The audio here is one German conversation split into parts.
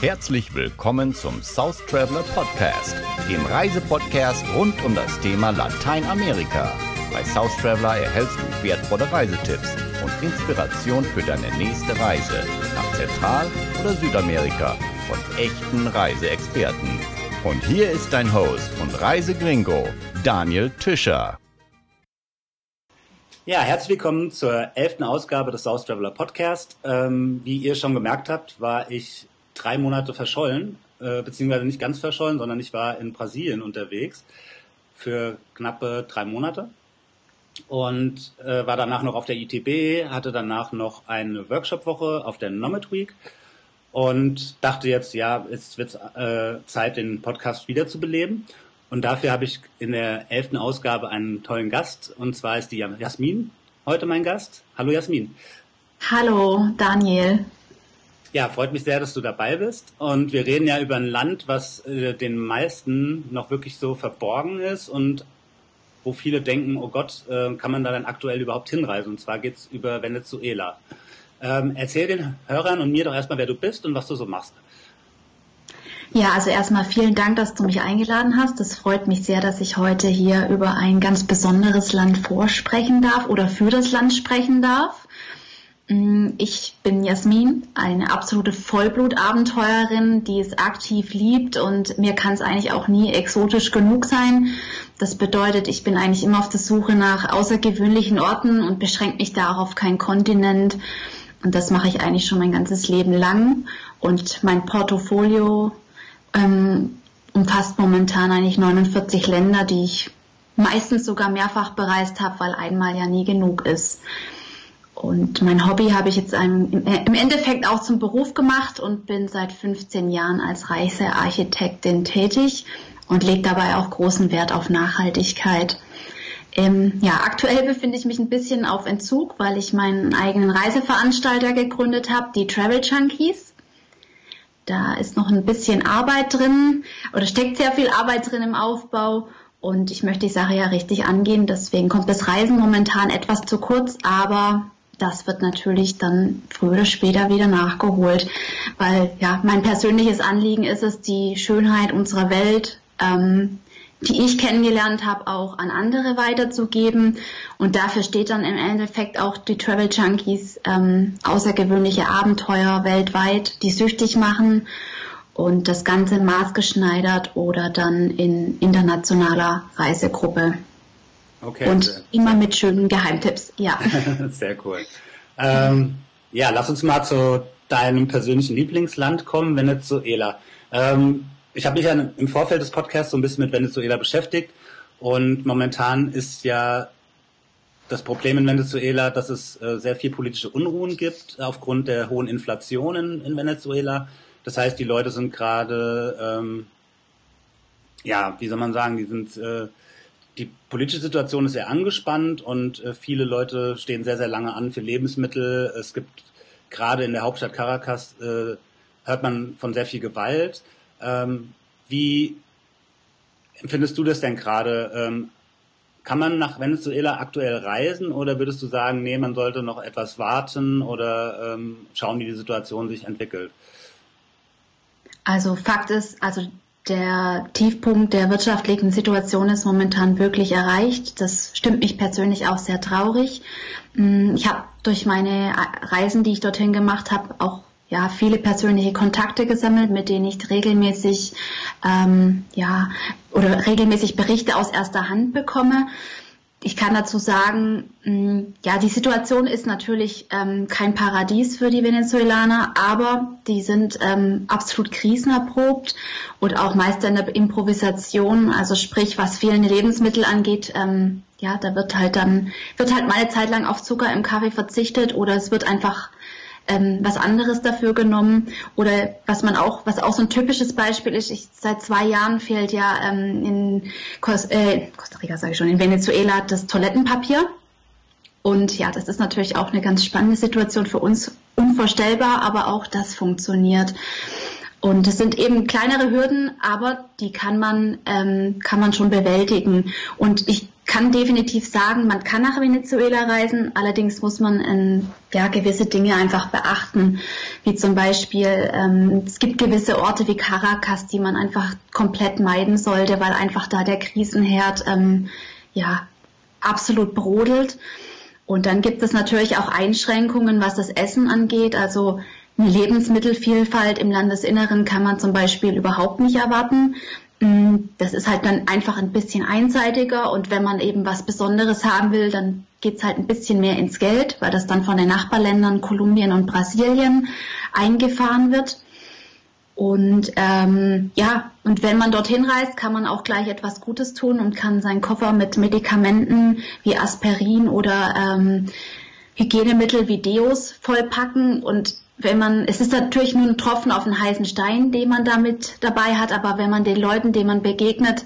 Herzlich willkommen zum South Traveler Podcast, dem Reisepodcast rund um das Thema Lateinamerika. Bei South Traveler erhältst du wertvolle Reisetipps und Inspiration für deine nächste Reise nach Zentral- oder Südamerika von echten Reiseexperten. Und hier ist dein Host und Reisegringo, Daniel Tischer. Ja, herzlich willkommen zur elften Ausgabe des South Traveler Podcast. Ähm, wie ihr schon gemerkt habt, war ich drei Monate verschollen, äh, beziehungsweise nicht ganz verschollen, sondern ich war in Brasilien unterwegs für knappe drei Monate und äh, war danach noch auf der ITB, hatte danach noch eine Workshop-Woche auf der Nomad Week und dachte jetzt, ja, jetzt wird äh, Zeit, den Podcast wiederzubeleben. Und dafür habe ich in der elften Ausgabe einen tollen Gast. Und zwar ist die Jasmin heute mein Gast. Hallo Jasmin. Hallo Daniel. Ja, freut mich sehr, dass du dabei bist. Und wir reden ja über ein Land, was äh, den meisten noch wirklich so verborgen ist und wo viele denken, oh Gott, äh, kann man da dann aktuell überhaupt hinreisen? Und zwar geht's über Venezuela. Ähm, erzähl den Hörern und mir doch erstmal, wer du bist und was du so machst. Ja, also erstmal vielen Dank, dass du mich eingeladen hast. Es freut mich sehr, dass ich heute hier über ein ganz besonderes Land vorsprechen darf oder für das Land sprechen darf. Mm, ich bin Jasmin, eine absolute Vollblutabenteuerin, die es aktiv liebt und mir kann es eigentlich auch nie exotisch genug sein. Das bedeutet, ich bin eigentlich immer auf der Suche nach außergewöhnlichen Orten und beschränke mich da auch auf keinen Kontinent. Und das mache ich eigentlich schon mein ganzes Leben lang. Und mein Portfolio ähm, umfasst momentan eigentlich 49 Länder, die ich meistens sogar mehrfach bereist habe, weil einmal ja nie genug ist. Und mein Hobby habe ich jetzt im Endeffekt auch zum Beruf gemacht und bin seit 15 Jahren als Reisearchitektin tätig und lege dabei auch großen Wert auf Nachhaltigkeit. Ähm, ja, aktuell befinde ich mich ein bisschen auf Entzug, weil ich meinen eigenen Reiseveranstalter gegründet habe, die Travel Junkies. Da ist noch ein bisschen Arbeit drin oder steckt sehr viel Arbeit drin im Aufbau. Und ich möchte die Sache ja richtig angehen. Deswegen kommt das Reisen momentan etwas zu kurz, aber das wird natürlich dann früher oder später wieder nachgeholt. Weil ja, mein persönliches Anliegen ist es, die Schönheit unserer Welt ähm, die ich kennengelernt habe, auch an andere weiterzugeben. Und dafür steht dann im Endeffekt auch die Travel Junkies ähm, außergewöhnliche Abenteuer weltweit, die süchtig machen und das Ganze maßgeschneidert oder dann in internationaler Reisegruppe. Okay. Und immer mit schönen Geheimtipps, ja. Sehr cool. Ähm, ja, lass uns mal zu deinem persönlichen Lieblingsland kommen, Venezuela. Ähm, ich habe mich ja im Vorfeld des Podcasts so ein bisschen mit Venezuela beschäftigt und momentan ist ja das Problem in Venezuela, dass es äh, sehr viel politische Unruhen gibt aufgrund der hohen Inflation in, in Venezuela. Das heißt, die Leute sind gerade, ähm, ja, wie soll man sagen, die sind, äh, die politische Situation ist sehr angespannt und äh, viele Leute stehen sehr, sehr lange an für Lebensmittel. Es gibt gerade in der Hauptstadt Caracas, äh, hört man von sehr viel Gewalt. Ähm, wie empfindest du das denn gerade? Ähm, kann man nach Venezuela aktuell reisen oder würdest du sagen, nee, man sollte noch etwas warten oder ähm, schauen, wie die Situation sich entwickelt? Also Fakt ist, also der Tiefpunkt der wirtschaftlichen Situation ist momentan wirklich erreicht. Das stimmt mich persönlich auch sehr traurig. Hm, ich habe durch meine Reisen, die ich dorthin gemacht habe, auch ja, viele persönliche Kontakte gesammelt, mit denen ich regelmäßig, ähm, ja, oder regelmäßig Berichte aus erster Hand bekomme. Ich kann dazu sagen, mm, ja, die Situation ist natürlich ähm, kein Paradies für die Venezuelaner, aber die sind ähm, absolut krisenerprobt und auch Meister in der Improvisation. Also sprich, was fehlende Lebensmittel angeht, ähm, ja, da wird halt dann wird halt mal eine Zeit lang auf Zucker im Kaffee verzichtet oder es wird einfach ähm, was anderes dafür genommen oder was man auch, was auch so ein typisches Beispiel ist, ich, seit zwei Jahren fehlt ja ähm, in Kos äh, Costa Rica, sage ich schon, in Venezuela das Toilettenpapier. Und ja, das ist natürlich auch eine ganz spannende Situation für uns, unvorstellbar, aber auch das funktioniert. Und es sind eben kleinere Hürden, aber die kann man, ähm, kann man schon bewältigen. Und ich kann definitiv sagen, man kann nach Venezuela reisen, allerdings muss man ähm, ja, gewisse Dinge einfach beachten, wie zum Beispiel, ähm, es gibt gewisse Orte wie Caracas, die man einfach komplett meiden sollte, weil einfach da der Krisenherd ähm, ja, absolut brodelt. Und dann gibt es natürlich auch Einschränkungen, was das Essen angeht. Also eine Lebensmittelvielfalt im Landesinneren kann man zum Beispiel überhaupt nicht erwarten. Mm, das ist halt dann einfach ein bisschen einseitiger und wenn man eben was Besonderes haben will, dann geht's halt ein bisschen mehr ins Geld, weil das dann von den Nachbarländern Kolumbien und Brasilien eingefahren wird. Und ähm, ja, und wenn man dorthin reist, kann man auch gleich etwas Gutes tun und kann seinen Koffer mit Medikamenten wie Aspirin oder ähm, Hygienemittel wie Deos vollpacken und wenn man, es ist natürlich nur ein Tropfen auf einen heißen Stein, den man damit dabei hat, aber wenn man den Leuten, denen man begegnet,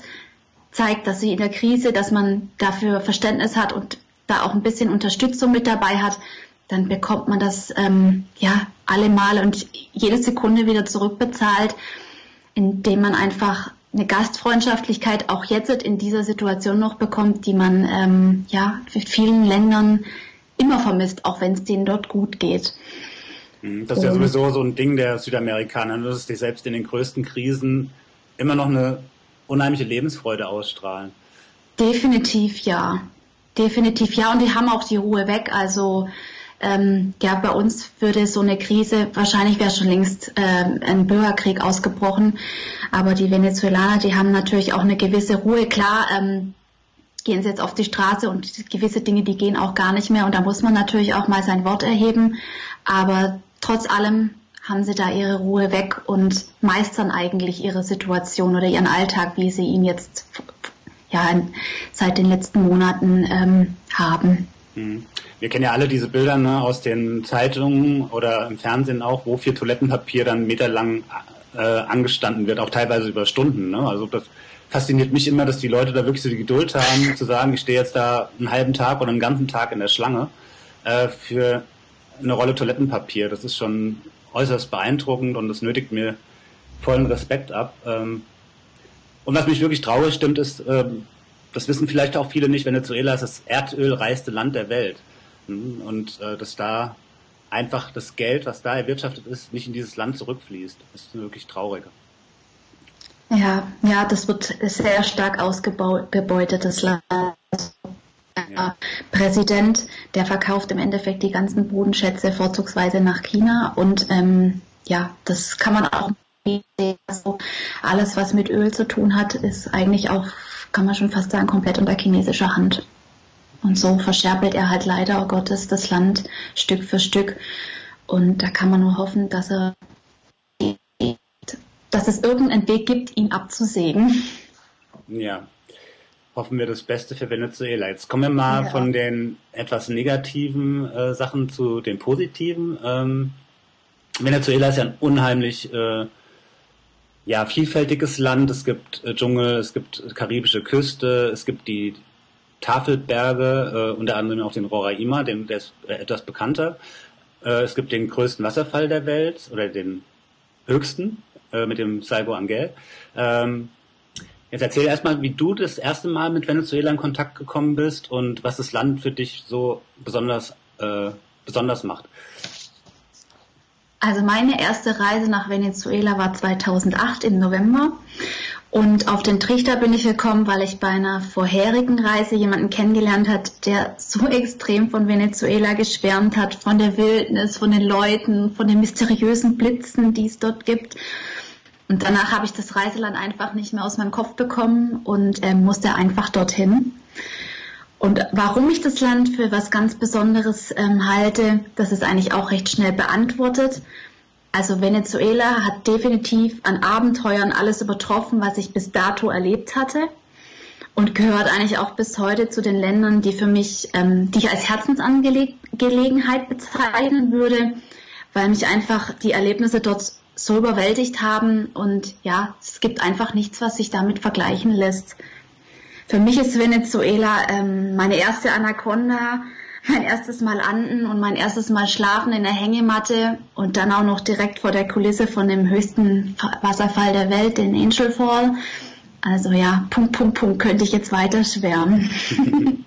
zeigt, dass sie in der Krise, dass man dafür Verständnis hat und da auch ein bisschen Unterstützung mit dabei hat, dann bekommt man das ähm, ja alle Male und jede Sekunde wieder zurückbezahlt, indem man einfach eine Gastfreundschaftlichkeit auch jetzt in dieser Situation noch bekommt, die man ähm, ja für vielen Ländern immer vermisst, auch wenn es denen dort gut geht. Mhm. Das ist ja sowieso so ein Ding der Südamerikaner, ne, dass die selbst in den größten Krisen immer noch eine unheimliche Lebensfreude ausstrahlen. Definitiv ja. Definitiv ja. Und die haben auch die Ruhe weg. Also ähm, ja, bei uns würde so eine Krise, wahrscheinlich wäre schon längst ähm, ein Bürgerkrieg ausgebrochen. Aber die Venezuelaner, die haben natürlich auch eine gewisse Ruhe. Klar, ähm, gehen sie jetzt auf die Straße und gewisse Dinge, die gehen auch gar nicht mehr. Und da muss man natürlich auch mal sein Wort erheben. Aber trotz allem haben sie da ihre Ruhe weg und meistern eigentlich ihre Situation oder ihren Alltag, wie sie ihn jetzt ja, seit den letzten Monaten ähm, haben. Mhm. Wir kennen ja alle diese Bilder ne, aus den Zeitungen oder im Fernsehen auch, wo viel Toilettenpapier dann meterlang äh, angestanden wird, auch teilweise über Stunden. Ne? Also das fasziniert mich immer, dass die Leute da wirklich so die Geduld haben, zu sagen, ich stehe jetzt da einen halben Tag oder einen ganzen Tag in der Schlange äh, für eine Rolle Toilettenpapier. Das ist schon äußerst beeindruckend und das nötigt mir vollen Respekt ab. Ähm, und was mich wirklich traurig stimmt, ist, ähm, das wissen vielleicht auch viele nicht, Venezuela ist das erdölreichste Land der Welt. Hm, und äh, dass da einfach das Geld, was da erwirtschaftet ist, nicht in dieses Land zurückfließt. Ist wirklich traurig. Ja, ja, das wird sehr stark ausgebeutet, das Land ja. Präsident, der verkauft im Endeffekt die ganzen Bodenschätze vorzugsweise nach China und ähm, ja, das kann man auch sehen. Also alles, was mit Öl zu tun hat, ist eigentlich auch, kann man schon fast sagen, komplett unter chinesischer Hand. Und so verscherbelt er halt leider oh Gottes das Land Stück für Stück. Und da kann man nur hoffen, dass er dass es irgendeinen Weg gibt, ihn abzusägen. Ja, hoffen wir das Beste für Venezuela. Jetzt kommen wir mal ja. von den etwas negativen äh, Sachen zu den positiven. Ähm, Venezuela ist ja ein unheimlich äh, ja, vielfältiges Land. Es gibt äh, Dschungel, es gibt karibische Küste, es gibt die Tafelberge, äh, unter anderem auch den Roraima, den, der ist äh, etwas bekannter. Äh, es gibt den größten Wasserfall der Welt oder den höchsten mit dem Saibo Angel. Ähm, Jetzt erzähl erstmal, wie du das erste Mal mit Venezuela in Kontakt gekommen bist und was das Land für dich so besonders, äh, besonders macht. Also meine erste Reise nach Venezuela war 2008 im November. Und auf den Trichter bin ich gekommen, weil ich bei einer vorherigen Reise jemanden kennengelernt hat, der so extrem von Venezuela geschwärmt hat, von der Wildnis, von den Leuten, von den mysteriösen Blitzen, die es dort gibt. Und danach habe ich das Reiseland einfach nicht mehr aus meinem Kopf bekommen und äh, musste einfach dorthin. Und warum ich das Land für was ganz Besonderes ähm, halte, das ist eigentlich auch recht schnell beantwortet. Also Venezuela hat definitiv an Abenteuern alles übertroffen, was ich bis dato erlebt hatte und gehört eigentlich auch bis heute zu den Ländern, die für mich, ähm, die ich als Herzensangelegenheit bezeichnen würde, weil mich einfach die Erlebnisse dort so überwältigt haben und ja, es gibt einfach nichts, was sich damit vergleichen lässt. Für mich ist Venezuela ähm, meine erste Anaconda, mein erstes Mal Anden und mein erstes Mal Schlafen in der Hängematte und dann auch noch direkt vor der Kulisse von dem höchsten Wasserfall der Welt, den Angel Fall. Also ja, Punkt, Punkt, Punkt könnte ich jetzt weiter schwärmen.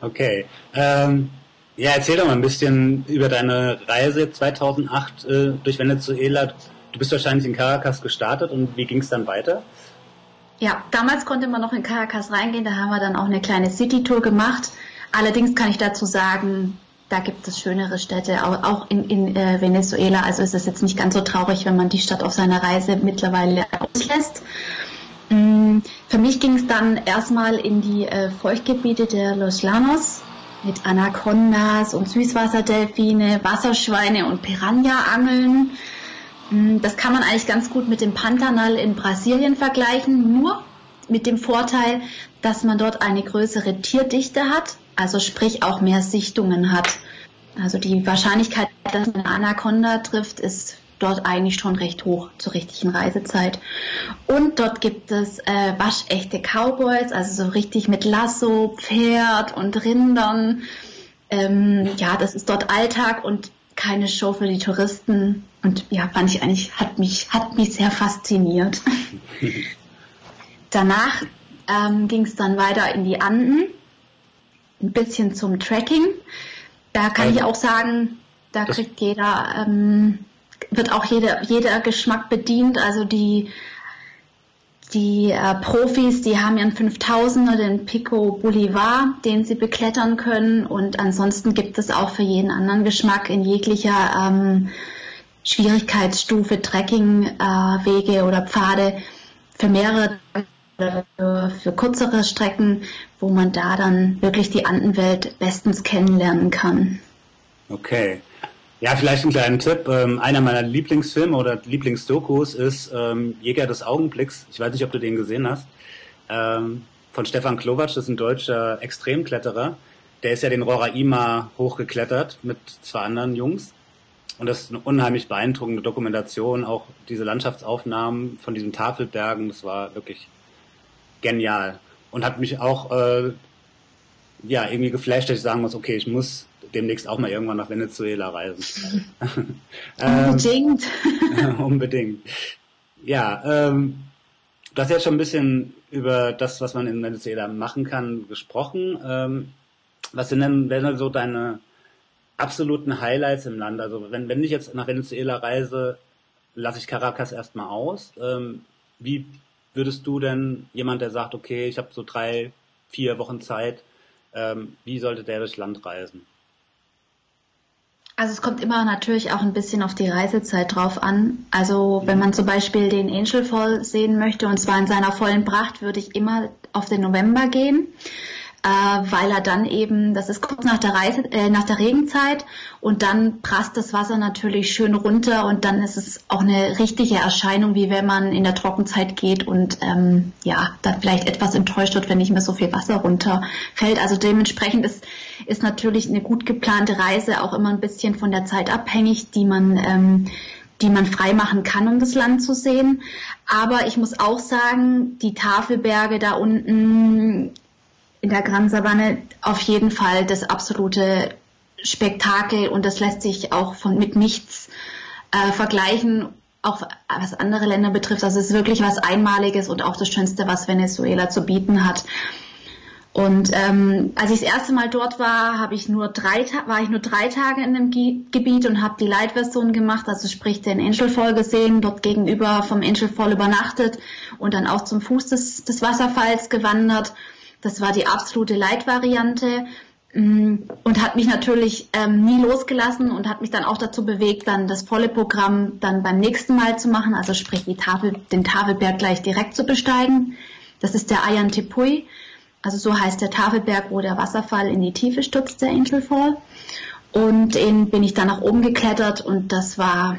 okay. Ähm, ja, erzähl doch mal ein bisschen über deine Reise 2008 äh, durch Venezuela. Du bist wahrscheinlich in Caracas gestartet und wie ging es dann weiter? Ja, damals konnte man noch in Caracas reingehen, da haben wir dann auch eine kleine City-Tour gemacht. Allerdings kann ich dazu sagen, da gibt es schönere Städte, auch in, in äh, Venezuela. Also ist es jetzt nicht ganz so traurig, wenn man die Stadt auf seiner Reise mittlerweile auslässt. Mm, für mich ging es dann erstmal in die äh, Feuchtgebiete der Los Llanos mit Anacondas und Süßwasserdelfine, Wasserschweine und Piranha-Angeln. Mm, das kann man eigentlich ganz gut mit dem Pantanal in Brasilien vergleichen, nur mit dem Vorteil, dass man dort eine größere Tierdichte hat also sprich auch mehr Sichtungen hat. Also die Wahrscheinlichkeit, dass man eine Anaconda trifft, ist dort eigentlich schon recht hoch zur richtigen Reisezeit. Und dort gibt es äh, waschechte Cowboys, also so richtig mit Lasso, Pferd und Rindern. Ähm, ja, das ist dort Alltag und keine Show für die Touristen. Und ja, fand ich eigentlich, hat mich, hat mich sehr fasziniert. Danach ähm, ging es dann weiter in die Anden ein bisschen zum Tracking. Da kann also, ich auch sagen, da kriegt jeder, ähm, wird auch jeder, jeder Geschmack bedient. Also die, die äh, Profis, die haben ihren 5000er, den Pico Bolivar, den sie beklettern können. Und ansonsten gibt es auch für jeden anderen Geschmack in jeglicher ähm, Schwierigkeitsstufe Trekkingwege äh, oder Pfade für mehrere für, für kürzere Strecken, wo man da dann wirklich die Andenwelt bestens kennenlernen kann. Okay. Ja, vielleicht einen kleinen Tipp. Ähm, einer meiner Lieblingsfilme oder Lieblingsdokus ist ähm, Jäger des Augenblicks. Ich weiß nicht, ob du den gesehen hast. Ähm, von Stefan Klowatsch, das ist ein deutscher Extremkletterer. Der ist ja den Roraima hochgeklettert mit zwei anderen Jungs. Und das ist eine unheimlich beeindruckende Dokumentation, auch diese Landschaftsaufnahmen von diesen Tafelbergen. Das war wirklich genial und hat mich auch äh, ja irgendwie geflasht, dass ich sagen muss, okay, ich muss demnächst auch mal irgendwann nach Venezuela reisen. unbedingt. ähm, unbedingt. Ja, ähm, du hast jetzt schon ein bisschen über das, was man in Venezuela machen kann, gesprochen. Ähm, was sind denn, denn so deine absoluten Highlights im Land? Also wenn, wenn ich jetzt nach Venezuela reise, lasse ich Caracas erstmal aus. Ähm, wie würdest du denn jemand, der sagt, okay, ich habe so drei, vier Wochen Zeit, ähm, wie sollte der durchs Land reisen? Also es kommt immer natürlich auch ein bisschen auf die Reisezeit drauf an. Also wenn man zum Beispiel den Angel Fall sehen möchte und zwar in seiner vollen Pracht, würde ich immer auf den November gehen äh, weil er dann eben, das ist kurz nach der Reise, äh, nach der Regenzeit und dann prasst das Wasser natürlich schön runter und dann ist es auch eine richtige Erscheinung, wie wenn man in der Trockenzeit geht und ähm, ja, dann vielleicht etwas enttäuscht wird, wenn nicht mehr so viel Wasser runterfällt. Also dementsprechend ist, ist natürlich eine gut geplante Reise auch immer ein bisschen von der Zeit abhängig, die man ähm, die man frei machen kann, um das Land zu sehen. Aber ich muss auch sagen, die Tafelberge da unten in der Gran Savanne auf jeden Fall das absolute Spektakel und das lässt sich auch von mit nichts äh, vergleichen, auch was andere Länder betrifft. Also es ist wirklich was Einmaliges und auch das Schönste, was Venezuela zu bieten hat. Und ähm, als ich das erste Mal dort war, habe ich nur drei war ich nur drei Tage in dem Ge Gebiet und habe die Light-Version gemacht, also sprich den Angel Fall gesehen, dort gegenüber vom Angel Fall übernachtet und dann auch zum Fuß des, des Wasserfalls gewandert. Das war die absolute Light-Variante mm, und hat mich natürlich ähm, nie losgelassen und hat mich dann auch dazu bewegt, dann das volle Programm dann beim nächsten Mal zu machen, also sprich die Tafel, den Tafelberg gleich direkt zu besteigen. Das ist der Ayan Tepuy, also so heißt der Tafelberg, wo der Wasserfall in die Tiefe stürzt, der Angel Fall. Und den bin ich dann nach oben geklettert und das war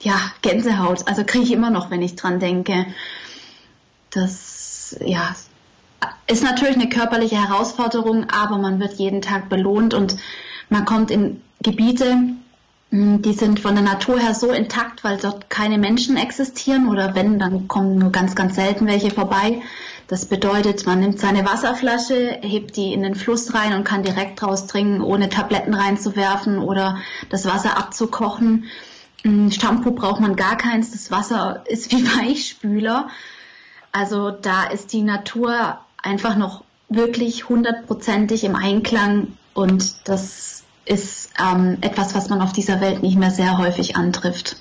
ja Gänsehaut. Also kriege ich immer noch, wenn ich dran denke. Das ja ist natürlich eine körperliche Herausforderung, aber man wird jeden Tag belohnt und man kommt in Gebiete, hm, die sind von der Natur her so intakt, weil dort keine Menschen existieren oder wenn, dann kommen nur ganz, ganz selten welche vorbei. Das bedeutet, man nimmt seine Wasserflasche, hebt die in den Fluss rein und kann direkt draus trinken, ohne Tabletten reinzuwerfen oder das Wasser abzukochen. Hm, Shampoo braucht man gar keins, das Wasser ist wie Weichspüler. Also da ist die Natur einfach noch wirklich hundertprozentig im Einklang und das ist ähm, etwas, was man auf dieser Welt nicht mehr sehr häufig antrifft.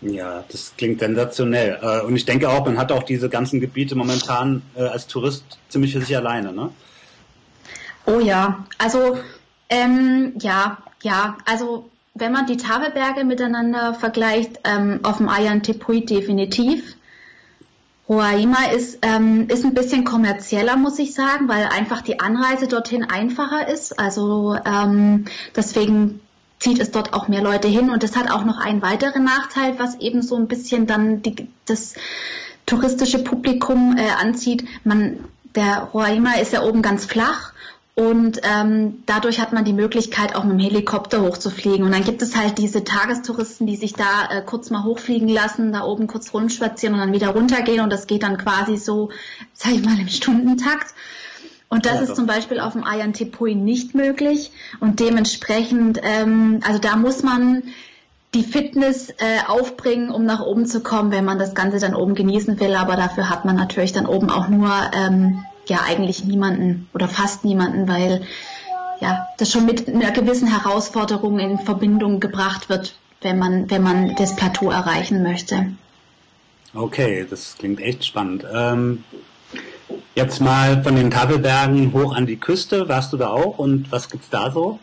Ja, das klingt sensationell. Äh, und ich denke auch, man hat auch diese ganzen Gebiete momentan äh, als Tourist ziemlich für sich alleine, ne? Oh ja, also ähm, ja, ja, also wenn man die Tafelberge miteinander vergleicht, ähm, auf dem Ayan Tepuy definitiv. Roraima ist, ähm, ist ein bisschen kommerzieller, muss ich sagen, weil einfach die Anreise dorthin einfacher ist. Also ähm, deswegen zieht es dort auch mehr Leute hin. Und das hat auch noch einen weiteren Nachteil, was eben so ein bisschen dann die, das touristische Publikum äh, anzieht. Man, der Roraima ist ja oben ganz flach und ähm, dadurch hat man die Möglichkeit, auch mit dem Helikopter hochzufliegen. Und dann gibt es halt diese Tagestouristen, die sich da äh, kurz mal hochfliegen lassen, da oben kurz rumspazieren und dann wieder runtergehen. Und das geht dann quasi so, sag ich mal, im Stundentakt. Und das ja, ist zum Beispiel auf dem Ayan Tepuy nicht möglich. Und dementsprechend, ähm, also da muss man die Fitness äh, aufbringen, um nach oben zu kommen, wenn man das Ganze dann oben genießen will. Aber dafür hat man natürlich dann oben auch nur ähm, ja eigentlich niemanden oder fast niemanden, weil ja das schon mit einer gewissen Herausforderung in Verbindung gebracht wird, wenn man wenn man das Plateau erreichen möchte. Okay, das klingt echt spannend. Ähm, jetzt mal von den Tafelbergen hoch an die Küste. Warst du da auch und was gibt's da so?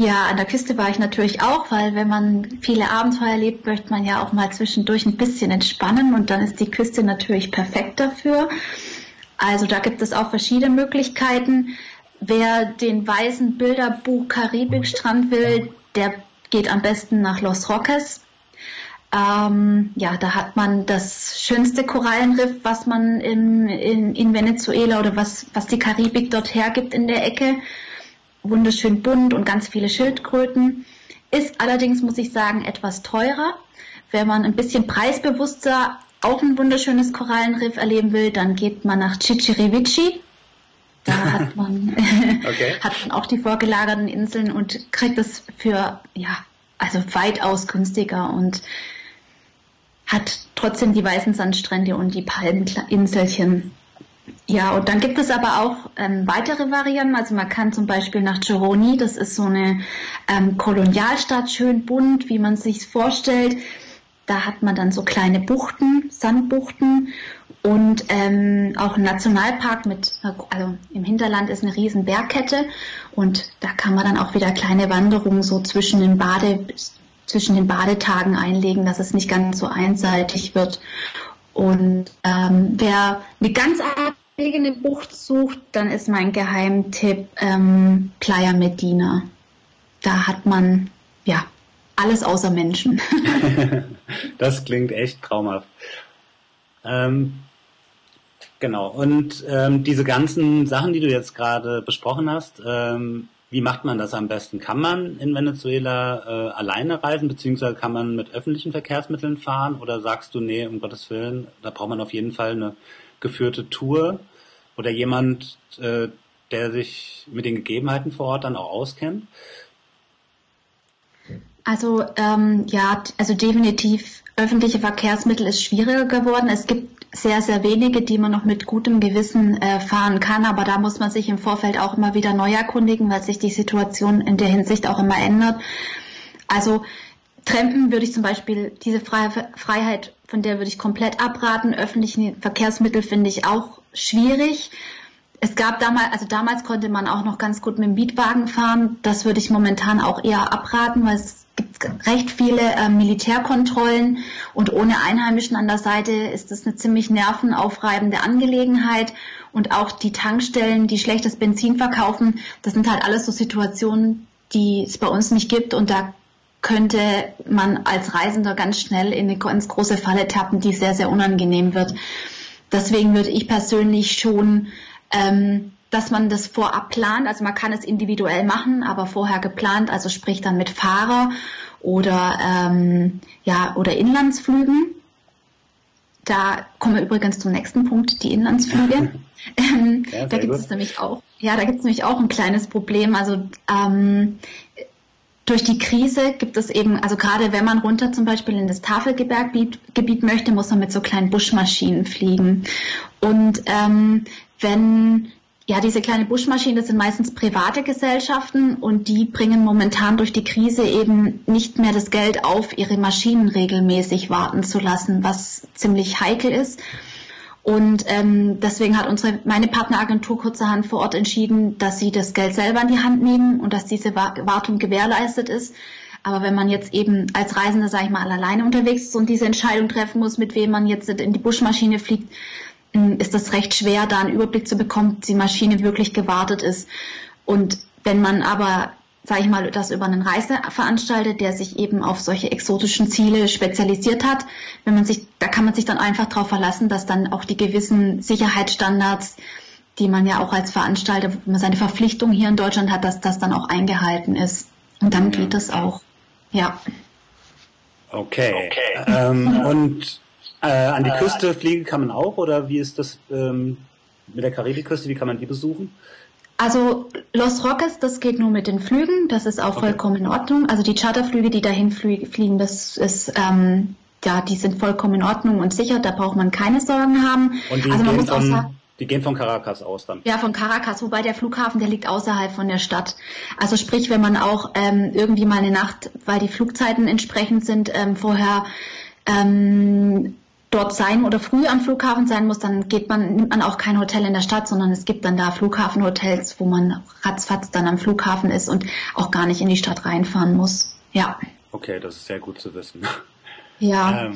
Ja, an der Küste war ich natürlich auch, weil wenn man viele Abenteuer erlebt, möchte man ja auch mal zwischendurch ein bisschen entspannen und dann ist die Küste natürlich perfekt dafür. Also da gibt es auch verschiedene Möglichkeiten. Wer den weißen Bilderbuch Karibikstrand will, der geht am besten nach Los Roques. Ähm, ja, da hat man das schönste Korallenriff, was man in, in, in Venezuela oder was, was die Karibik dort hergibt in der Ecke. Wunderschön bunt und ganz viele Schildkröten. Ist allerdings, muss ich sagen, etwas teurer. Wenn man ein bisschen preisbewusster auch ein wunderschönes Korallenriff erleben will, dann geht man nach Chichirivici. Da hat man, okay. hat man auch die vorgelagerten Inseln und kriegt es für, ja, also weitaus günstiger und hat trotzdem die weißen Sandstrände und die Palmeninselchen. Ja, und dann gibt es aber auch ähm, weitere Varianten. Also man kann zum Beispiel nach Gironi, das ist so eine ähm, Kolonialstadt, schön bunt, wie man sich vorstellt. Da hat man dann so kleine Buchten, Sandbuchten und ähm, auch ein Nationalpark mit, also im Hinterland ist eine riesen Bergkette und da kann man dann auch wieder kleine Wanderungen so zwischen den Bade, zwischen den Badetagen einlegen, dass es nicht ganz so einseitig wird. Und ähm, wer eine ganz abgelegene Bucht sucht, dann ist mein Geheimtipp ähm, Playa Medina. Da hat man ja alles außer Menschen. das klingt echt traumhaft. Ähm, genau. Und ähm, diese ganzen Sachen, die du jetzt gerade besprochen hast, ähm, wie macht man das am besten? Kann man in Venezuela äh, alleine reisen, beziehungsweise kann man mit öffentlichen Verkehrsmitteln fahren? Oder sagst du, nee, um Gottes Willen, da braucht man auf jeden Fall eine geführte Tour oder jemand, äh, der sich mit den Gegebenheiten vor Ort dann auch auskennt? Also ähm, ja, also definitiv öffentliche Verkehrsmittel ist schwieriger geworden. Es gibt sehr, sehr wenige, die man noch mit gutem Gewissen äh, fahren kann, aber da muss man sich im Vorfeld auch immer wieder neu erkundigen, weil sich die Situation in der Hinsicht auch immer ändert. Also Trampen würde ich zum Beispiel, diese Freiheit, von der würde ich komplett abraten. Öffentliche Verkehrsmittel finde ich auch schwierig. Es gab damals, also damals konnte man auch noch ganz gut mit dem Mietwagen fahren. Das würde ich momentan auch eher abraten, weil es gibt recht viele äh, Militärkontrollen und ohne Einheimischen an der Seite ist das eine ziemlich nervenaufreibende Angelegenheit. Und auch die Tankstellen, die schlechtes Benzin verkaufen, das sind halt alles so Situationen, die es bei uns nicht gibt. Und da könnte man als Reisender ganz schnell in eine ganz große Falle tappen, die sehr, sehr unangenehm wird. Deswegen würde ich persönlich schon ähm, dass man das vorab plant. Also man kann es individuell machen, aber vorher geplant, also sprich dann mit Fahrer oder ähm, ja oder Inlandsflügen. Da kommen wir übrigens zum nächsten Punkt, die Inlandsflüge. Ähm, ja, da gibt es nämlich auch, ja, da gibt es nämlich auch ein kleines Problem. Also ähm, durch die Krise gibt es eben, also gerade wenn man runter zum Beispiel in das Tafelgebiet möchte, muss man mit so kleinen Buschmaschinen fliegen. Und ähm, wenn ja, diese kleine Buschmaschinen, das sind meistens private Gesellschaften und die bringen momentan durch die Krise eben nicht mehr das Geld auf, ihre Maschinen regelmäßig warten zu lassen, was ziemlich heikel ist. Und ähm, deswegen hat unsere meine Partneragentur kurzerhand vor Ort entschieden, dass sie das Geld selber in die Hand nehmen und dass diese Wartung gewährleistet ist. Aber wenn man jetzt eben als Reisender, sage ich mal, alleine unterwegs ist und diese Entscheidung treffen muss, mit wem man jetzt in die Buschmaschine fliegt, ist das recht schwer, da einen Überblick zu bekommen, ob die Maschine wirklich gewartet ist. Und wenn man aber, sage ich mal, das über einen Reiseveranstalter, der sich eben auf solche exotischen Ziele spezialisiert hat, wenn man sich, da kann man sich dann einfach darauf verlassen, dass dann auch die gewissen Sicherheitsstandards, die man ja auch als Veranstalter, wenn man seine Verpflichtung hier in Deutschland hat, dass das dann auch eingehalten ist. Und dann geht das auch. Ja. Okay. okay. Ähm, und äh, an die äh, Küste fliegen kann man auch oder wie ist das ähm, mit der Karibikküste? Wie kann man die besuchen? Also Los Roques, das geht nur mit den Flügen, das ist auch okay. vollkommen in Ordnung. Also die Charterflüge, die dahin fliegen, das ist ähm, ja, die sind vollkommen in Ordnung und sicher, da braucht man keine Sorgen haben. Und die, also gehen, von, die gehen von Caracas aus dann? Ja, von Caracas, wobei der Flughafen, der liegt außerhalb von der Stadt. Also sprich, wenn man auch ähm, irgendwie mal eine Nacht, weil die Flugzeiten entsprechend sind, ähm, vorher ähm, dort sein oder früh am Flughafen sein muss, dann geht man, nimmt man auch kein Hotel in der Stadt, sondern es gibt dann da Flughafenhotels, wo man ratzfatz dann am Flughafen ist und auch gar nicht in die Stadt reinfahren muss. Ja. Okay, das ist sehr gut zu wissen. Ja. Ähm,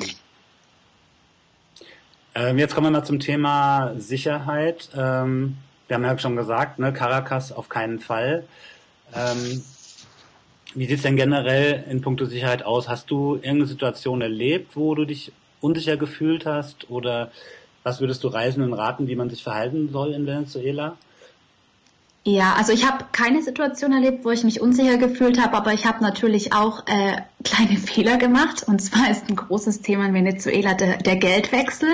ähm, jetzt kommen wir mal zum Thema Sicherheit. Ähm, wir haben ja schon gesagt, ne, Caracas auf keinen Fall. Ähm, wie sieht es denn generell in puncto Sicherheit aus? Hast du irgendeine Situation erlebt, wo du dich unsicher gefühlt hast? Oder was würdest du Reisenden raten, wie man sich verhalten soll in Venezuela? Ja, also ich habe keine Situation erlebt, wo ich mich unsicher gefühlt habe, aber ich habe natürlich auch äh, kleine Fehler gemacht. Und zwar ist ein großes Thema in Venezuela der, der Geldwechsel.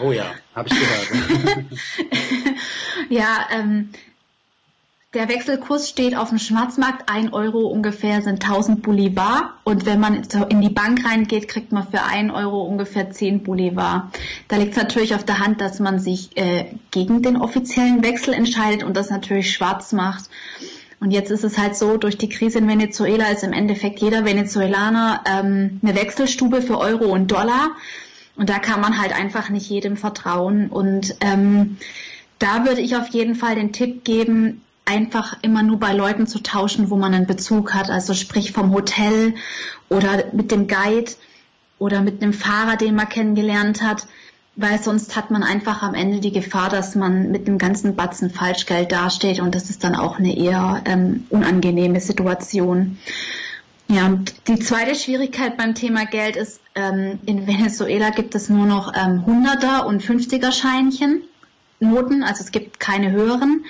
Oh ja, habe ich gehört. ja, ähm, der Wechselkurs steht auf dem Schwarzmarkt, ein Euro ungefähr sind 1000 Bolivar und wenn man in die Bank reingeht, kriegt man für ein Euro ungefähr 10 Bolivar. Da liegt es natürlich auf der Hand, dass man sich äh, gegen den offiziellen Wechsel entscheidet und das natürlich schwarz macht. Und jetzt ist es halt so, durch die Krise in Venezuela ist im Endeffekt jeder Venezuelaner ähm, eine Wechselstube für Euro und Dollar. Und da kann man halt einfach nicht jedem vertrauen. Und ähm, da würde ich auf jeden Fall den Tipp geben, einfach immer nur bei Leuten zu tauschen, wo man einen Bezug hat, also sprich vom Hotel oder mit dem Guide oder mit einem Fahrer, den man kennengelernt hat, weil sonst hat man einfach am Ende die Gefahr, dass man mit dem ganzen Batzen Falschgeld dasteht und das ist dann auch eine eher ähm, unangenehme Situation. Ja, und die zweite Schwierigkeit beim Thema Geld ist, ähm, in Venezuela gibt es nur noch ähm, 100er und 50er Scheinchen, Noten, also es gibt keine höheren.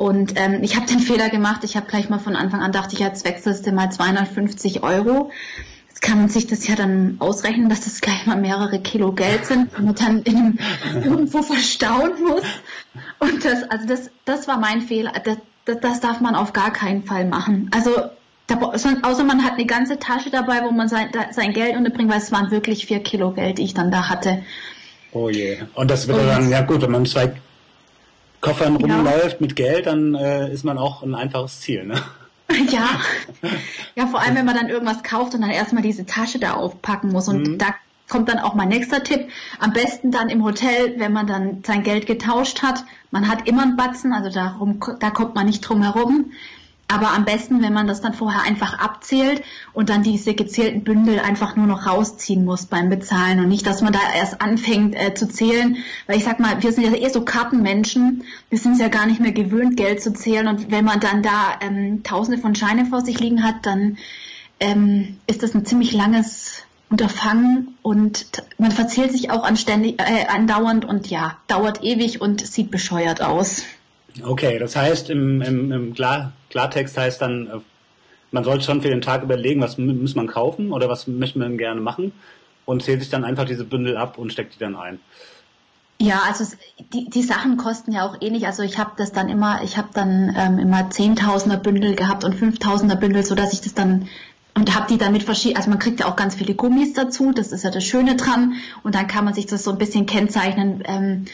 Und ähm, ich habe den Fehler gemacht, ich habe gleich mal von Anfang an dachte ich, jetzt wechselst du mal 250 Euro. Jetzt kann man sich das ja dann ausrechnen, dass das gleich mal mehrere Kilo Geld sind und man dann in, irgendwo verstauen muss. Und das, also das, das war mein Fehler. Das, das, das darf man auf gar keinen Fall machen. Also außer man hat eine ganze Tasche dabei, wo man sein, sein Geld unterbringt, weil es waren wirklich vier Kilo Geld, die ich dann da hatte. Oh je. Und das wird dann, ja gut, wenn man zwei Koffern rumläuft ja. mit Geld, dann äh, ist man auch ein einfaches Ziel, ne? Ja. Ja, vor allem, wenn man dann irgendwas kauft und dann erstmal diese Tasche da aufpacken muss. Und mhm. da kommt dann auch mein nächster Tipp. Am besten dann im Hotel, wenn man dann sein Geld getauscht hat. Man hat immer einen Batzen, also darum, da kommt man nicht drum herum. Aber am besten, wenn man das dann vorher einfach abzählt und dann diese gezählten Bündel einfach nur noch rausziehen muss beim Bezahlen und nicht, dass man da erst anfängt äh, zu zählen. Weil ich sag mal, wir sind ja eher so Kartenmenschen. Wir sind es ja gar nicht mehr gewöhnt, Geld zu zählen. Und wenn man dann da ähm, Tausende von Scheine vor sich liegen hat, dann ähm, ist das ein ziemlich langes Unterfangen und man verzählt sich auch anständig, äh, andauernd und ja, dauert ewig und sieht bescheuert aus. Okay, das heißt, im, im, im Klar, Klartext heißt dann, äh, man sollte schon für den Tag überlegen, was muss man kaufen oder was möchte man gerne machen und zählt sich dann einfach diese Bündel ab und steckt die dann ein. Ja, also die, die Sachen kosten ja auch ähnlich. Also ich habe das dann immer, ich habe dann ähm, immer Zehntausender Bündel gehabt und Fünftausender Bündel, so dass ich das dann und habe die dann mit verschiedenen, also man kriegt ja auch ganz viele Gummis dazu, das ist ja das Schöne dran und dann kann man sich das so ein bisschen kennzeichnen, ähm,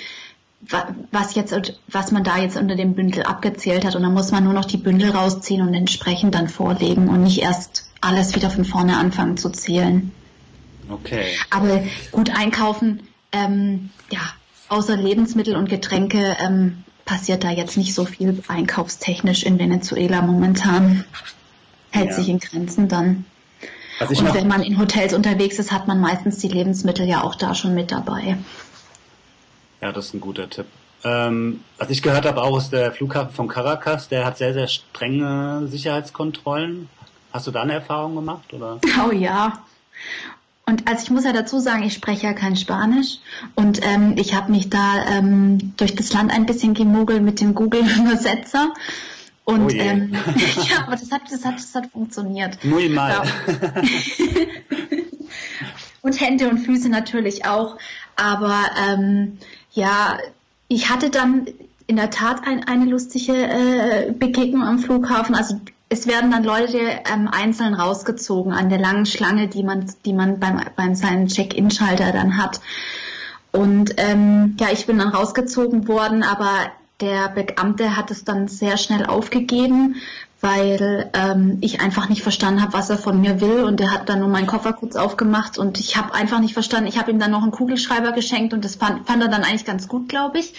was jetzt, was man da jetzt unter dem Bündel abgezählt hat und dann muss man nur noch die Bündel rausziehen und entsprechend dann vorlegen und nicht erst alles wieder von vorne anfangen zu zählen. Okay. Aber gut einkaufen, ähm, ja, außer Lebensmittel und Getränke ähm, passiert da jetzt nicht so viel einkaufstechnisch in Venezuela momentan. Hält ja. sich in Grenzen dann. und wenn man in Hotels unterwegs ist, hat man meistens die Lebensmittel ja auch da schon mit dabei. Ja, das ist ein guter Tipp. Ähm, was ich gehört habe, auch ist der Flughafen von Caracas, der hat sehr, sehr strenge Sicherheitskontrollen. Hast du da eine Erfahrung gemacht? Oder? Oh ja. Und also ich muss ja dazu sagen, ich spreche ja kein Spanisch und ähm, ich habe mich da ähm, durch das Land ein bisschen gemogelt mit dem Google-Übersetzer. Und oh ähm, ja, aber das hat, das hat, das hat funktioniert. Muy mal. Ja. und Hände und Füße natürlich auch. Aber ähm, ja, ich hatte dann in der Tat ein, eine lustige äh, Begegnung am Flughafen. Also es werden dann Leute ähm, einzeln rausgezogen an der langen Schlange, die man, die man beim, beim seinen Check-in-Schalter dann hat. Und ähm, ja, ich bin dann rausgezogen worden, aber der Beamte hat es dann sehr schnell aufgegeben, weil ähm, ich einfach nicht verstanden habe, was er von mir will. Und er hat dann nur meinen Koffer kurz aufgemacht und ich habe einfach nicht verstanden. Ich habe ihm dann noch einen Kugelschreiber geschenkt und das fand, fand er dann eigentlich ganz gut, glaube ich,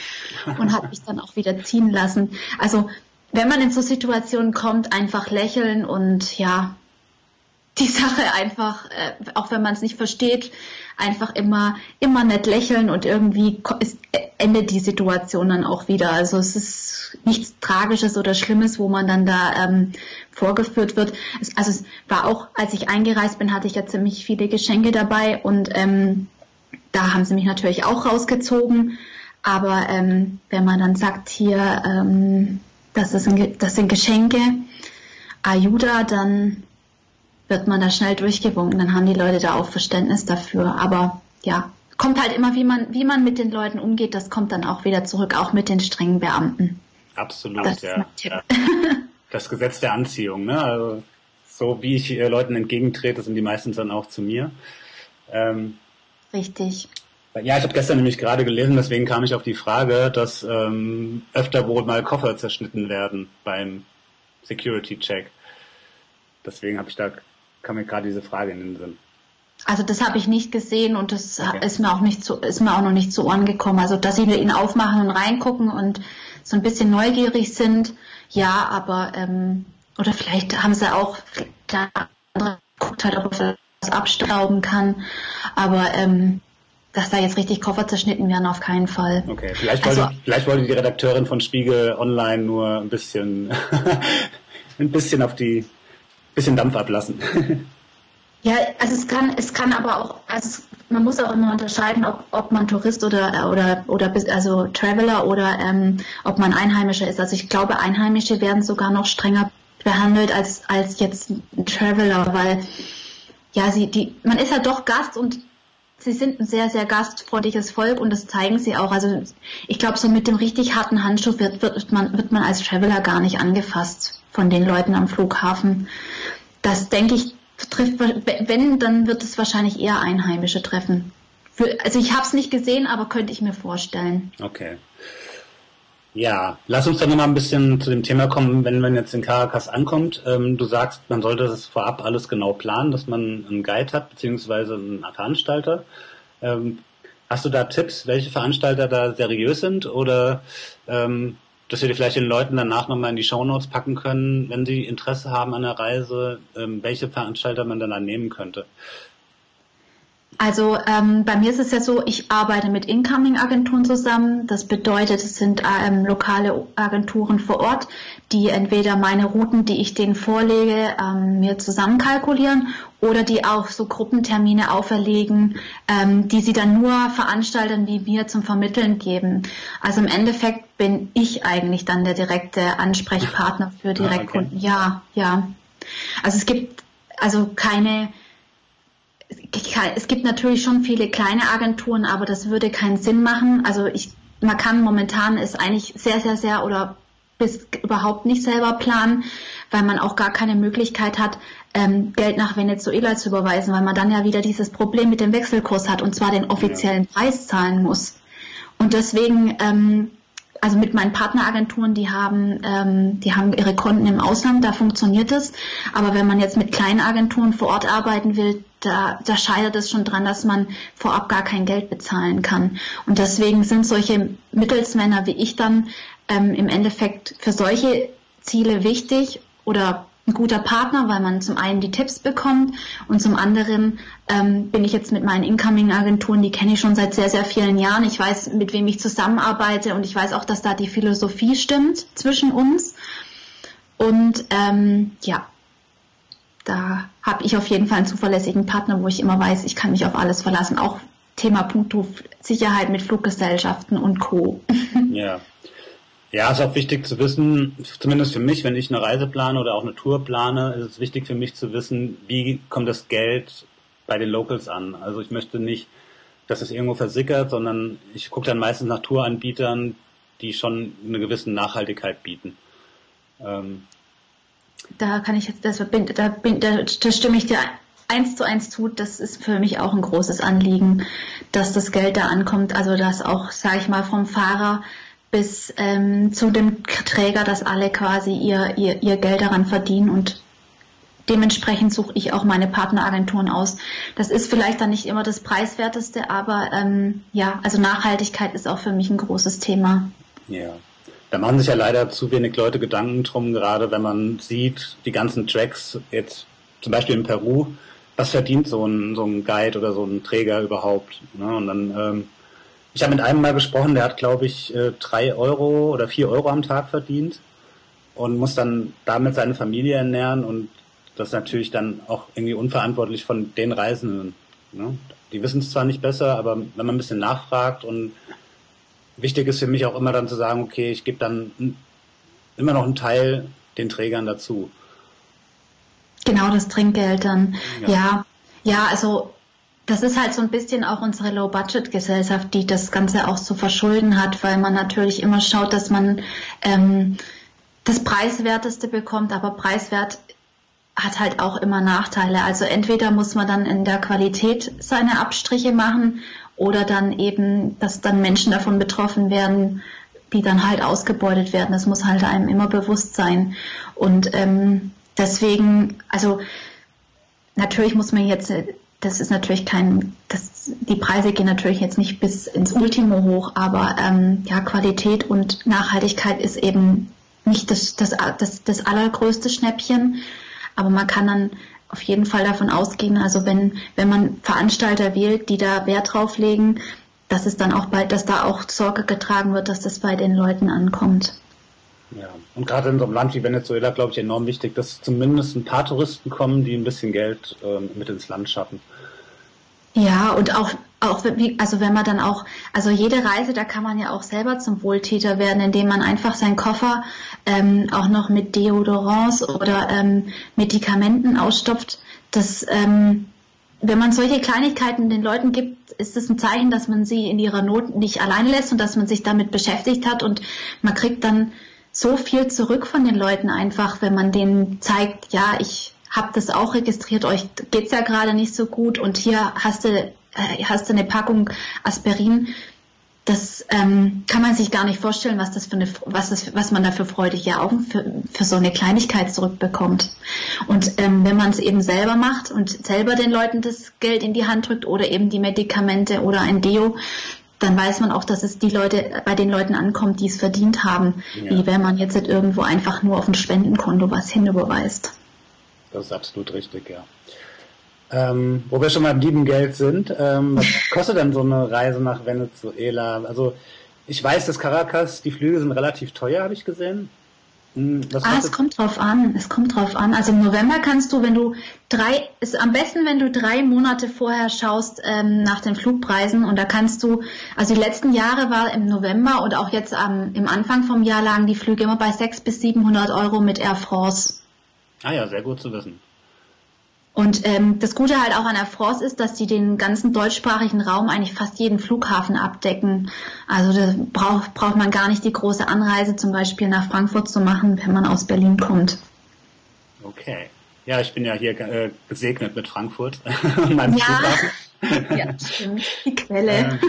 und hat mich dann auch wieder ziehen lassen. Also wenn man in so Situationen kommt, einfach lächeln und ja, die Sache einfach, äh, auch wenn man es nicht versteht, einfach immer, immer nett lächeln und irgendwie ist, endet die Situation dann auch wieder. Also es ist nichts Tragisches oder Schlimmes, wo man dann da ähm, vorgeführt wird. Es, also es war auch, als ich eingereist bin, hatte ich ja ziemlich viele Geschenke dabei und ähm, da haben sie mich natürlich auch rausgezogen. Aber ähm, wenn man dann sagt, hier, ähm, das, ist ein, das sind Geschenke, Ayuda, dann wird man da schnell durchgewunken. Dann haben die Leute da auch Verständnis dafür. Aber ja, kommt halt immer, wie man, wie man mit den Leuten umgeht, das kommt dann auch wieder zurück, auch mit den strengen Beamten. Absolut, das ja. Das Gesetz der Anziehung, ne? Also, so wie ich äh, Leuten entgegentrete, sind die meistens dann auch zu mir. Ähm, Richtig. Ja, ich habe gestern nämlich gerade gelesen, deswegen kam ich auf die Frage, dass ähm, öfter wohl mal Koffer zerschnitten werden beim Security-Check. Deswegen habe ich da kam mir gerade diese Frage in den Sinn. Also das habe ich nicht gesehen und das okay. ist mir auch nicht zu, ist mir auch noch nicht zu Ohren gekommen. Also dass sie ihn aufmachen und reingucken und so ein bisschen neugierig sind, ja, aber ähm, oder vielleicht haben sie auch der andere guckt halt, ob er was abstauben kann. Aber ähm, dass da jetzt richtig Koffer zerschnitten werden, auf keinen Fall. Okay, vielleicht wollte, also, vielleicht wollte die Redakteurin von Spiegel Online nur ein bisschen, ein bisschen auf die, bisschen Dampf ablassen. Ja, also es kann, es kann aber auch, also man muss auch immer unterscheiden, ob, ob man Tourist oder oder oder also Traveler oder ähm, ob man Einheimischer ist. Also ich glaube, Einheimische werden sogar noch strenger behandelt als als jetzt Traveler, weil ja sie die man ist ja doch Gast und sie sind ein sehr, sehr gastfreundliches Volk und das zeigen sie auch. Also ich glaube, so mit dem richtig harten Handschuh wird, wird, man, wird man als Traveler gar nicht angefasst von den Leuten am Flughafen. Das denke ich, trifft, wenn, dann wird es wahrscheinlich eher Einheimische treffen. Für, also ich habe es nicht gesehen, aber könnte ich mir vorstellen. Okay. Ja, lass uns dann nochmal ein bisschen zu dem Thema kommen, wenn man jetzt in Caracas ankommt. Ähm, du sagst, man sollte das vorab alles genau planen, dass man einen Guide hat, beziehungsweise einen Veranstalter. Ähm, hast du da Tipps, welche Veranstalter da seriös sind oder ähm, dass wir vielleicht den Leuten danach nochmal in die Shownotes packen können, wenn sie Interesse haben an der Reise, ähm, welche Veranstalter man dann, dann nehmen könnte? Also ähm, bei mir ist es ja so, ich arbeite mit Incoming-Agenturen zusammen. Das bedeutet, es sind ähm, lokale Agenturen vor Ort, die entweder meine Routen, die ich denen vorlege, ähm, mir zusammenkalkulieren oder die auch so Gruppentermine auferlegen, ähm, die sie dann nur Veranstaltern wie mir zum Vermitteln geben. Also im Endeffekt bin ich eigentlich dann der direkte Ansprechpartner für Direktkunden. Ah, okay. Ja, ja. Also es gibt also keine es gibt natürlich schon viele kleine Agenturen, aber das würde keinen Sinn machen. Also ich, man kann momentan es eigentlich sehr, sehr, sehr oder bis überhaupt nicht selber planen, weil man auch gar keine Möglichkeit hat, ähm, Geld nach Venezuela zu überweisen, weil man dann ja wieder dieses Problem mit dem Wechselkurs hat und zwar den offiziellen Preis zahlen muss. Und deswegen ähm, also mit meinen Partneragenturen, die haben, ähm, die haben ihre Konten im Ausland, da funktioniert es. Aber wenn man jetzt mit kleinen Agenturen vor Ort arbeiten will, da, da scheitert es schon dran, dass man vorab gar kein Geld bezahlen kann. Und deswegen sind solche Mittelsmänner wie ich dann ähm, im Endeffekt für solche Ziele wichtig oder ein guter Partner, weil man zum einen die Tipps bekommt und zum anderen ähm, bin ich jetzt mit meinen Incoming-Agenturen, die kenne ich schon seit sehr, sehr vielen Jahren. Ich weiß, mit wem ich zusammenarbeite und ich weiß auch, dass da die Philosophie stimmt zwischen uns. Und ähm, ja, da habe ich auf jeden Fall einen zuverlässigen Partner, wo ich immer weiß, ich kann mich auf alles verlassen. Auch Thema Punkto Sicherheit mit Fluggesellschaften und Co. Ja. Ja, ist auch wichtig zu wissen, zumindest für mich, wenn ich eine Reise plane oder auch eine Tour plane, ist es wichtig für mich zu wissen, wie kommt das Geld bei den Locals an. Also ich möchte nicht, dass es irgendwo versickert, sondern ich gucke dann meistens nach Touranbietern, die schon eine gewisse Nachhaltigkeit bieten. Ähm da kann ich jetzt, das, da, da, da stimme ich dir eins zu eins zu. Das ist für mich auch ein großes Anliegen, dass das Geld da ankommt. Also dass auch, sage ich mal, vom Fahrer bis ähm, zu dem Träger, dass alle quasi ihr, ihr, ihr Geld daran verdienen und dementsprechend suche ich auch meine Partneragenturen aus. Das ist vielleicht dann nicht immer das preiswerteste, aber ähm, ja, also Nachhaltigkeit ist auch für mich ein großes Thema. Ja. Da machen sich ja leider zu wenig Leute Gedanken drum, gerade wenn man sieht, die ganzen Tracks jetzt zum Beispiel in Peru, was verdient so ein, so ein Guide oder so ein Träger überhaupt? Ne? Und dann ähm, ich habe mit einem mal gesprochen, der hat, glaube ich, äh, drei Euro oder vier Euro am Tag verdient und muss dann damit seine Familie ernähren und das ist natürlich dann auch irgendwie unverantwortlich von den Reisenden. Ne? Die wissen es zwar nicht besser, aber wenn man ein bisschen nachfragt und wichtig ist für mich auch immer dann zu sagen, okay, ich gebe dann immer noch einen Teil den Trägern dazu. Genau, das Trinkgeld dann. Ja, ja, ja also das ist halt so ein bisschen auch unsere Low-Budget-Gesellschaft, die das Ganze auch zu verschulden hat, weil man natürlich immer schaut, dass man ähm, das Preiswerteste bekommt, aber preiswert hat halt auch immer Nachteile. Also entweder muss man dann in der Qualität seine Abstriche machen oder dann eben, dass dann Menschen davon betroffen werden, die dann halt ausgebeutet werden. Das muss halt einem immer bewusst sein. Und ähm, deswegen, also natürlich muss man jetzt das ist natürlich kein, das, die Preise gehen natürlich jetzt nicht bis ins Ultimo hoch, aber ähm, ja, Qualität und Nachhaltigkeit ist eben nicht das, das, das, das allergrößte Schnäppchen, aber man kann dann auf jeden Fall davon ausgehen, also wenn, wenn man Veranstalter wählt, die da Wert drauf legen, dass es dann auch bald, dass da auch Sorge getragen wird, dass das bei den Leuten ankommt. Ja, und gerade in so einem Land wie Venezuela, glaube ich, enorm wichtig, dass zumindest ein paar Touristen kommen, die ein bisschen Geld äh, mit ins Land schaffen. Ja, und auch, auch, also wenn man dann auch, also jede Reise, da kann man ja auch selber zum Wohltäter werden, indem man einfach seinen Koffer ähm, auch noch mit Deodorants oder ähm, Medikamenten ausstopft. Das, ähm, wenn man solche Kleinigkeiten den Leuten gibt, ist das ein Zeichen, dass man sie in ihrer Not nicht allein lässt und dass man sich damit beschäftigt hat und man kriegt dann so viel zurück von den Leuten einfach, wenn man denen zeigt, ja, ich habe das auch registriert, euch geht's ja gerade nicht so gut und hier hast du, äh, hast du eine Packung Aspirin. Das ähm, kann man sich gar nicht vorstellen, was das für eine, was das, was man da für freudige Augen für, für so eine Kleinigkeit zurückbekommt. Und ähm, wenn man es eben selber macht und selber den Leuten das Geld in die Hand drückt oder eben die Medikamente oder ein Deo, dann weiß man auch, dass es die Leute bei den Leuten ankommt, die es verdient haben, ja. wie wenn man jetzt halt irgendwo einfach nur auf ein Spendenkonto was hinüberweist. Das ist absolut richtig, ja. Ähm, wo wir schon mal im lieben Geld sind, ähm, was kostet denn so eine Reise nach Venezuela? Also ich weiß, dass Caracas, die Flüge sind relativ teuer, habe ich gesehen. Hm, ah, es kommt drauf an. Es kommt drauf an. Also im November kannst du, wenn du drei, ist am besten, wenn du drei Monate vorher schaust ähm, nach den Flugpreisen und da kannst du, also die letzten Jahre war im November und auch jetzt am, im Anfang vom Jahr lagen die Flüge immer bei 600 bis 700 Euro mit Air France. Ah ja, sehr gut zu wissen. Und ähm, das Gute halt auch an Air France ist, dass die den ganzen deutschsprachigen Raum eigentlich fast jeden Flughafen abdecken. Also da braucht, braucht man gar nicht die große Anreise zum Beispiel nach Frankfurt zu machen, wenn man aus Berlin kommt. Okay. Ja, ich bin ja hier äh, gesegnet mit Frankfurt, meinem ja. Flughafen. ja, stimmt. Die Quelle. Ähm,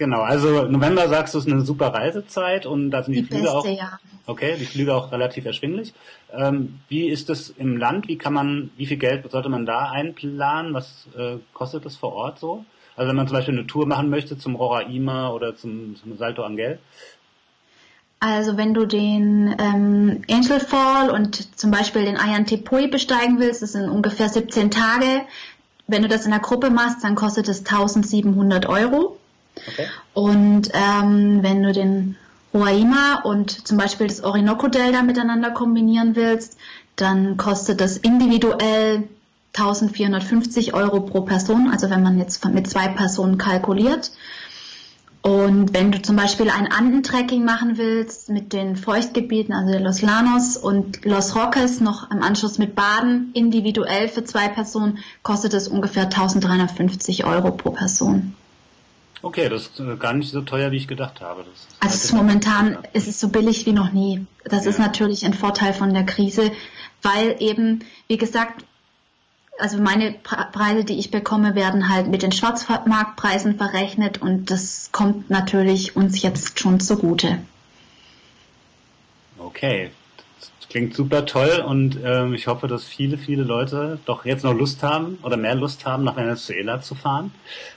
genau, also November sagst du, ist eine super Reisezeit und da sind die, die Flüge beste, auch. Ja. Okay, die Flüge auch relativ erschwinglich. Ähm, wie ist das im Land? Wie kann man, wie viel Geld sollte man da einplanen? Was äh, kostet das vor Ort so? Also wenn man zum Beispiel eine Tour machen möchte zum Roraima oder zum, zum Salto Angel, also wenn du den ähm, Angel Fall und zum Beispiel den Ayan Tepui besteigen willst, das sind ungefähr 17 Tage. Wenn du das in der Gruppe machst, dann kostet es 1700 Euro. Okay. Und ähm, wenn du den Roraima und zum Beispiel das Orinoco Delta miteinander kombinieren willst, dann kostet das individuell 1450 Euro pro Person, also wenn man jetzt mit zwei Personen kalkuliert. Und wenn du zum Beispiel ein Andentrekking machen willst mit den Feuchtgebieten, also Los Llanos und Los Roques, noch im Anschluss mit Baden, individuell für zwei Personen, kostet es ungefähr 1350 Euro pro Person. Okay, das ist äh, gar nicht so teuer, wie ich gedacht habe. also ist momentan ist es so billig wie noch nie. Das ja. ist natürlich ein Vorteil von der Krise, weil eben, wie gesagt, also meine Preise, die ich bekomme, werden halt mit den Schwarzmarktpreisen verrechnet und das kommt natürlich uns jetzt schon zugute. Okay, das klingt super toll und ähm, ich hoffe, dass viele, viele Leute doch jetzt noch Lust haben oder mehr Lust haben, nach Venezuela zu fahren.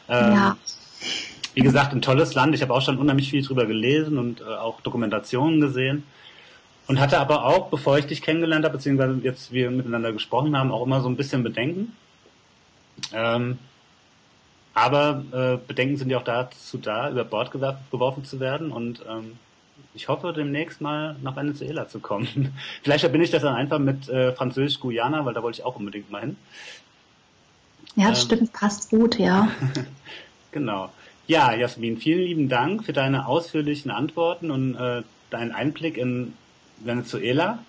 Ähm, ja. Wie gesagt, ein tolles Land. Ich habe auch schon unheimlich viel drüber gelesen und äh, auch Dokumentationen gesehen. Und hatte aber auch, bevor ich dich kennengelernt habe, beziehungsweise jetzt wir miteinander gesprochen haben, auch immer so ein bisschen Bedenken. Ähm, aber äh, Bedenken sind ja auch dazu da, über Bord geworfen zu werden. Und ähm, ich hoffe, demnächst mal nach Venezuela zu kommen. Vielleicht verbinde ich das dann einfach mit äh, Französisch-Guyana, weil da wollte ich auch unbedingt mal hin. Ja, ähm, stimmt, passt gut, ja. genau. Ja, Jasmin, vielen lieben Dank für deine ausführlichen Antworten und äh, deinen Einblick in Venezuela.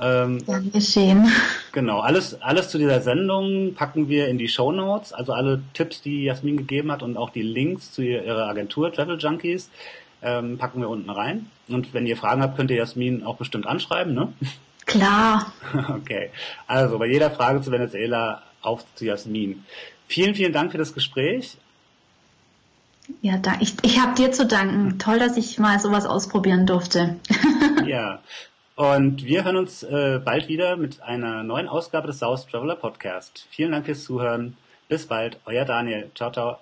Ähm, ja, geschehen. Genau, alles, alles zu dieser Sendung packen wir in die Show Notes, also alle Tipps, die Jasmin gegeben hat und auch die Links zu ihrer Agentur Travel Junkies ähm, packen wir unten rein. Und wenn ihr Fragen habt, könnt ihr Jasmin auch bestimmt anschreiben, ne? Klar. Okay, also bei jeder Frage zu Venezuela auf zu Jasmin. Vielen, vielen Dank für das Gespräch. Ja, da, ich, ich habe dir zu danken. Toll, dass ich mal sowas ausprobieren durfte. ja. Und wir hören uns äh, bald wieder mit einer neuen Ausgabe des South Traveler Podcast. Vielen Dank fürs Zuhören. Bis bald. Euer Daniel. Ciao, ciao.